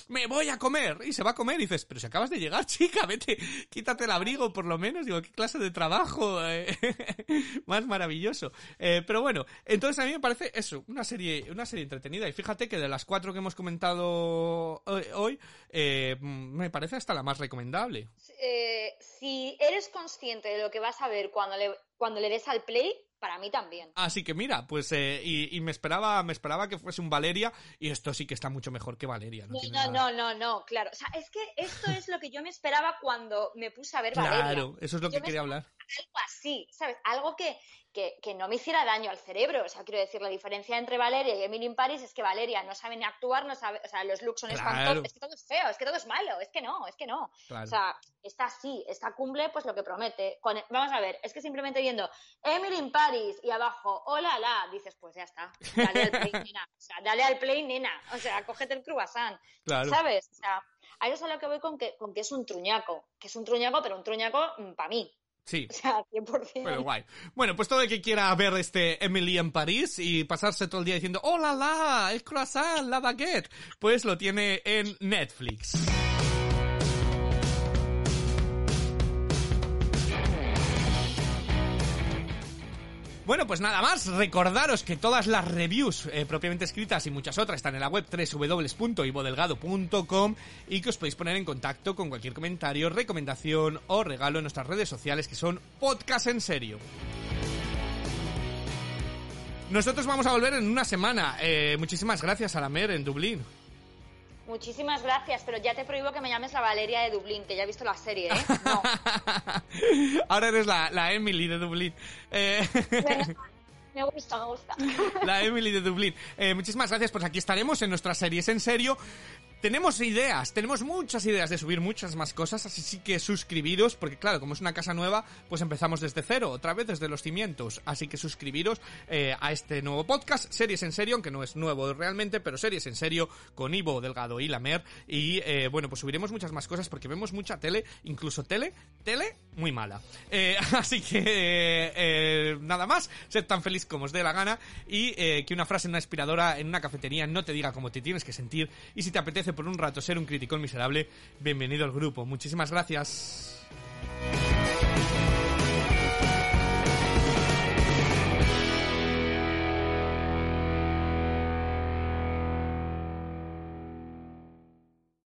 me voy a comer. Y se va a comer. Y dices, pero si acabas de llegar, chica, vete, quítate el abrigo por lo menos. Digo, qué clase de trabajo eh, más maravilloso. Eh, pero bueno, entonces a mí me parece eso, una serie, una serie entretenida. Y fíjate que de las cuatro que hemos comentado hoy, eh, me parece hasta la más recomendable. Si eres consciente de lo que vas a ver cuando le, cuando le des al play, para mí también. Así que mira, pues eh, y, y me esperaba, me esperaba que fuese un Valeria y esto sí que está mucho mejor que Valeria. No, No, no, nada. no, no, no, claro. O sea, es que esto es lo que yo me esperaba cuando me puse a ver Valeria. Claro, eso es lo Yo que quería hablar. Algo así, ¿sabes? Algo que, que, que no me hiciera daño al cerebro. O sea, quiero decir, la diferencia entre Valeria y Emily in Paris es que Valeria no sabe ni actuar, no sabe, o sea, los looks son Claro. espantosos, es que todo es feo, es que todo es malo, es que no, es que no. Claro. O sea, esta sí, esta cumple pues lo que promete. Con- vamos a ver, es que simplemente viendo Emily in Paris y abajo, hola, la, dices, pues ya está, dale al play, nena. O sea, dale al play, nena. O sea, cógete el croissant. Claro. ¿Sabes? O sea, a eso es a lo que voy con que, con que es un truñaco. Que es un truñaco, pero un truñaco para mí. Sí. O sea, 100%. Pero guay. Bueno, pues todo el que quiera ver este Emily en París y pasarse todo el día diciendo ¡Oh, la, la! ¡El croissant! ¡La baguette! Pues lo tiene en Netflix. Bueno, pues nada más, recordaros que todas las reviews eh, propiamente escritas y muchas otras están en la web www.ivodelgado.com y que os podéis poner en contacto con cualquier comentario, recomendación o regalo en nuestras redes sociales que son Podcast en Serio. Nosotros vamos a volver en una semana. Eh, muchísimas gracias a la Mer en Dublín. Muchísimas gracias, pero ya te prohíbo que me llames la Valeria de Dublín, que ya he visto la serie, ¿eh? No. Ahora eres la, la Emily de Dublín. Eh, Bueno, me gusta, me gusta. la Emily de Dublín. Eh, muchísimas gracias, pues aquí estaremos en nuestras series en serio. Tenemos ideas, tenemos muchas ideas de subir muchas más cosas, así sí que suscribiros, porque claro, como es una casa nueva, pues empezamos desde cero, otra vez desde los cimientos. Así que suscribiros eh, a este nuevo podcast, Series en Serio, aunque no es nuevo realmente, pero Series en Serio, con Ivo Delgado y Lamer. Y eh, bueno, pues subiremos muchas más cosas porque vemos mucha tele, incluso tele, tele muy mala. Eh, así que nada más, sed tan feliz como os dé la gana y que una frase en una aspiradora en una cafetería no te diga cómo te tienes que sentir. Y si te por un rato ser un criticón miserable, bienvenido al grupo. Muchísimas gracias.